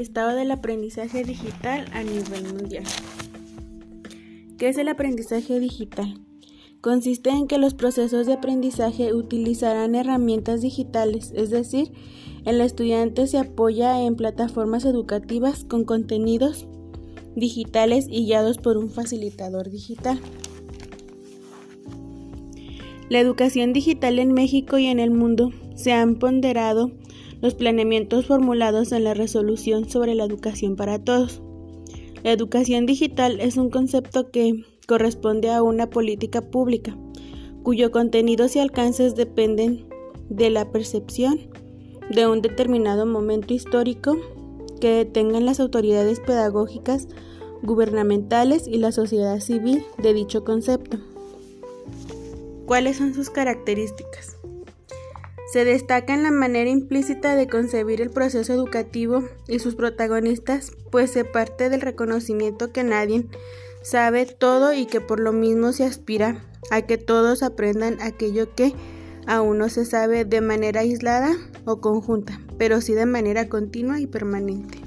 Estado del aprendizaje digital a nivel mundial. ¿Qué es el aprendizaje digital? Consiste en que los procesos de aprendizaje utilizarán herramientas digitales, es decir, el estudiante se apoya en plataformas educativas con contenidos digitales y guiados por un facilitador digital. La educación digital en México y en el mundo se han ponderado los planeamientos formulados en la resolución sobre la educación para todos. La educación digital es un concepto que corresponde a una política pública, cuyo contenidos y alcances dependen de la percepción de un determinado momento histórico que tengan las autoridades pedagógicas, gubernamentales y la sociedad civil de dicho concepto. ¿Cuáles son sus características? Se destaca en la manera implícita de concebir el proceso educativo y sus protagonistas, pues se parte del reconocimiento que nadie sabe todo y que por lo mismo se aspira a que todos aprendan aquello que aún no se sabe de manera aislada o conjunta, pero sí de manera continua y permanente.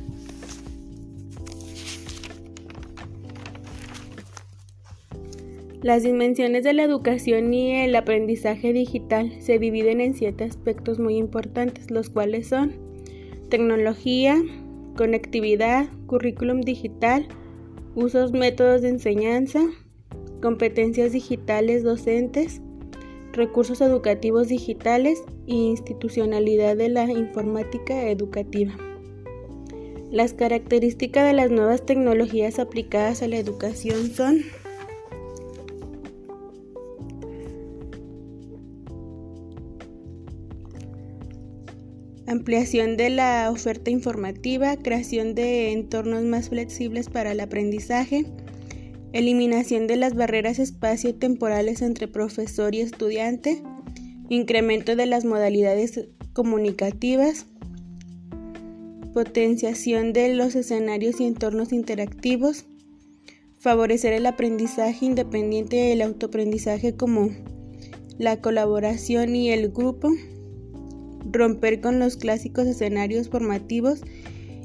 Las dimensiones de la educación y el aprendizaje digital se dividen en siete aspectos muy importantes, los cuales son tecnología, conectividad, currículum digital, usos métodos de enseñanza, competencias digitales docentes, recursos educativos digitales e institucionalidad de la informática educativa. Las características de las nuevas tecnologías aplicadas a la educación son ampliación de la oferta informativa, creación de entornos más flexibles para el aprendizaje, eliminación de las barreras espacio-temporales entre profesor y estudiante, incremento de las modalidades comunicativas, potenciación de los escenarios y entornos interactivos, favorecer el aprendizaje independiente y el autoaprendizaje como la colaboración y el grupo, romper con los clásicos escenarios formativos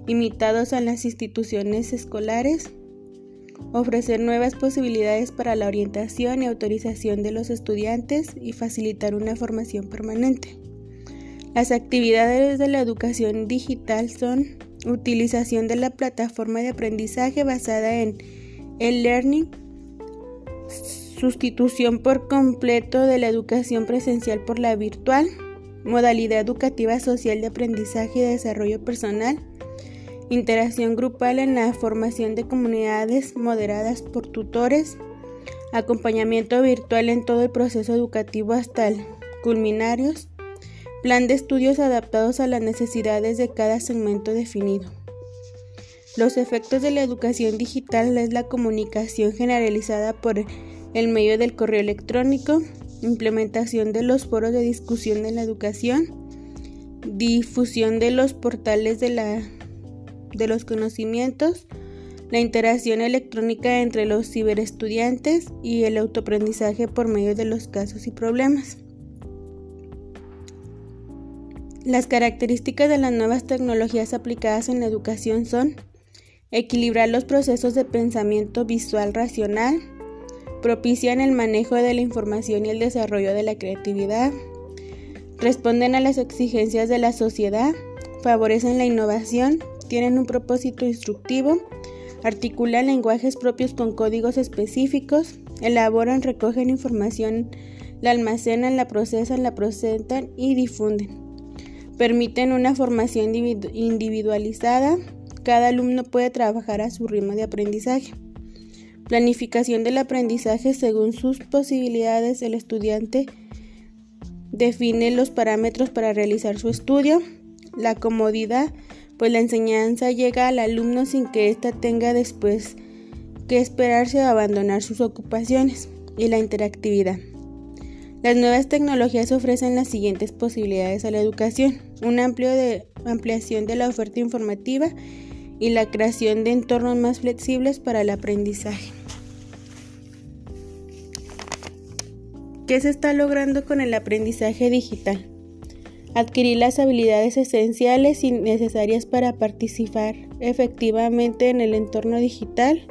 imitados en las instituciones escolares, ofrecer nuevas posibilidades para la orientación y autorización de los estudiantes y facilitar una formación permanente. Las actividades de la educación digital son utilización de la plataforma de aprendizaje basada en el learning, sustitución por completo de la educación presencial por la virtual, modalidad educativa social de aprendizaje y desarrollo personal, interacción grupal en la formación de comunidades moderadas por tutores, acompañamiento virtual en todo el proceso educativo hasta el culminarios, plan de estudios adaptados a las necesidades de cada segmento definido. Los efectos de la educación digital es la comunicación generalizada por el medio del correo electrónico, implementación de los foros de discusión en la educación, difusión de los portales de, la, de los conocimientos, la interacción electrónica entre los ciberestudiantes y el autoaprendizaje por medio de los casos y problemas. Las características de las nuevas tecnologías aplicadas en la educación son equilibrar los procesos de pensamiento visual racional, propician el manejo de la información y el desarrollo de la creatividad, responden a las exigencias de la sociedad, favorecen la innovación, tienen un propósito instructivo, articulan lenguajes propios con códigos específicos, elaboran, recogen información, la almacenan, la procesan, la presentan y difunden. Permiten una formación individualizada, cada alumno puede trabajar a su ritmo de aprendizaje. Planificación del aprendizaje según sus posibilidades. El estudiante define los parámetros para realizar su estudio. La comodidad, pues la enseñanza llega al alumno sin que ésta tenga después que esperarse o abandonar sus ocupaciones. Y la interactividad. Las nuevas tecnologías ofrecen las siguientes posibilidades a la educación. Una ampliación de la oferta informativa y la creación de entornos más flexibles para el aprendizaje. ¿Qué se está logrando con el aprendizaje digital? adquirir las habilidades esenciales y necesarias para participar efectivamente en el entorno digital,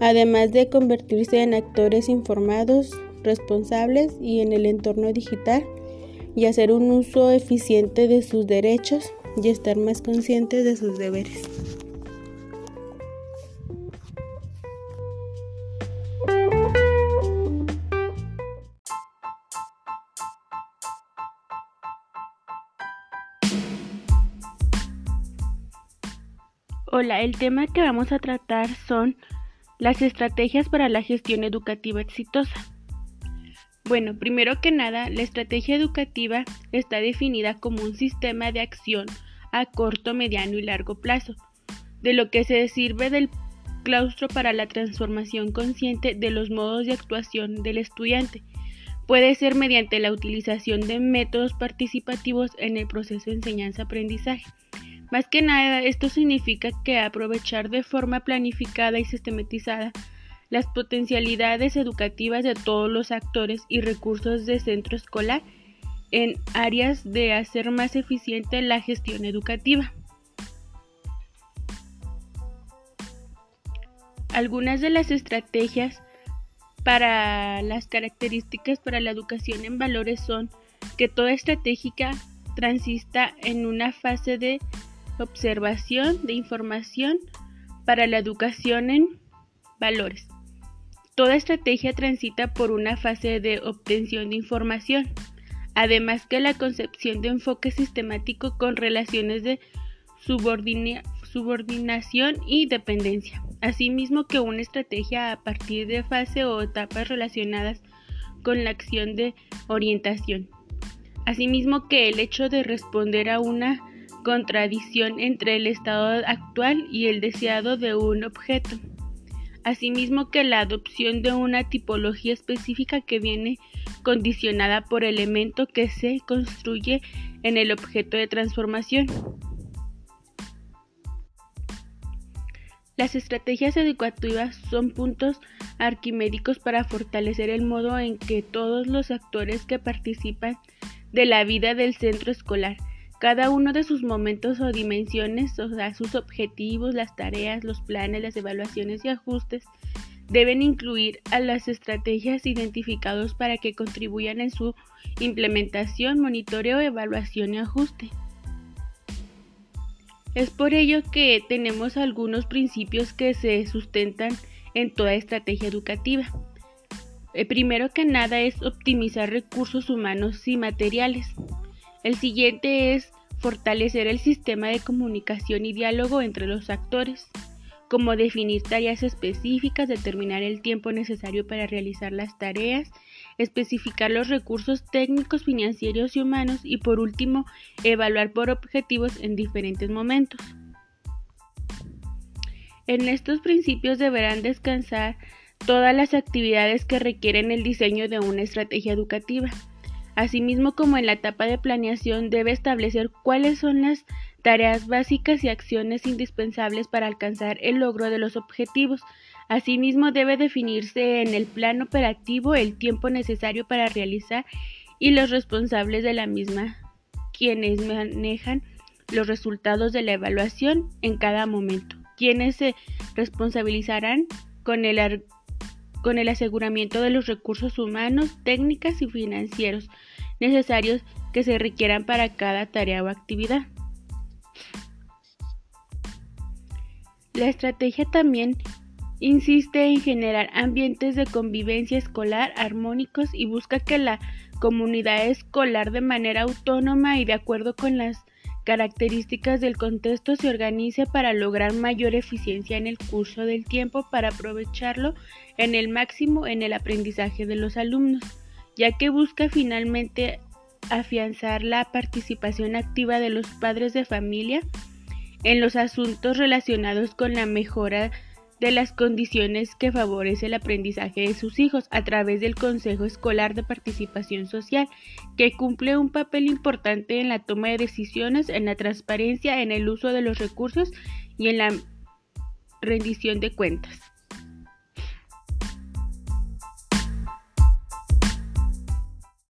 además de convertirse en actores informados, responsables y en el entorno digital y hacer un uso eficiente de sus derechos y estar más conscientes de sus deberes. Hola, el tema que vamos a tratar son las estrategias para la gestión educativa exitosa. Bueno, primero que nada, la estrategia educativa está definida como un sistema de acción a corto, mediano y largo plazo, de lo que se sirve del claustro para la transformación consciente de los modos de actuación del estudiante. Puede ser mediante la utilización de métodos participativos en el proceso de enseñanza-aprendizaje. Más que nada, esto significa que aprovechar de forma planificada y sistematizada las potencialidades educativas de todos los actores y recursos de centro escolar en áreas de hacer más eficiente la gestión educativa. Algunas de las estrategias para las características para la educación en valores son que toda estratégica transista en una fase de observación de información para la educación en valores. Toda estrategia transita por una fase de obtención de información, además que la concepción de enfoque sistemático con relaciones de subordinación y dependencia, asimismo que una estrategia a partir de fase o etapas relacionadas con la acción de orientación. Asimismo que el hecho de responder a una contradicción entre el estado actual y el deseado de un objeto asimismo que la adopción de una tipología específica que viene condicionada por elemento que se construye en el objeto de transformación. Las estrategias educativas son puntos arquimédicos para fortalecer el modo en que todos los actores que participan de la vida del centro escolar cada uno de sus momentos o dimensiones, o sea, sus objetivos, las tareas, los planes, las evaluaciones y ajustes, deben incluir a las estrategias identificados para que contribuyan en su implementación, monitoreo, evaluación y ajuste. Es por ello que tenemos algunos principios que se sustentan en toda estrategia educativa. El primero que nada es optimizar recursos humanos y materiales. El siguiente es fortalecer el sistema de comunicación y diálogo entre los actores, como definir tareas específicas, determinar el tiempo necesario para realizar las tareas, especificar los recursos técnicos, financieros y humanos y por último, evaluar por objetivos en diferentes momentos. En estos principios deberán descansar todas las actividades que requieren el diseño de una estrategia educativa. Asimismo, como en la etapa de planeación, debe establecer cuáles son las tareas básicas y acciones indispensables para alcanzar el logro de los objetivos. Asimismo, debe definirse en el plan operativo el tiempo necesario para realizar y los responsables de la misma, quienes manejan los resultados de la evaluación en cada momento, quienes se responsabilizarán con el con el aseguramiento de los recursos humanos, técnicas y financieros necesarios que se requieran para cada tarea o actividad. La estrategia también insiste en generar ambientes de convivencia escolar armónicos y busca que la comunidad escolar de manera autónoma y de acuerdo con las características del contexto se organice para lograr mayor eficiencia en el curso del tiempo para aprovecharlo en el máximo en el aprendizaje de los alumnos, ya que busca finalmente afianzar la participación activa de los padres de familia en los asuntos relacionados con la mejora de las condiciones que favorece el aprendizaje de sus hijos a través del Consejo Escolar de Participación Social, que cumple un papel importante en la toma de decisiones, en la transparencia, en el uso de los recursos y en la rendición de cuentas.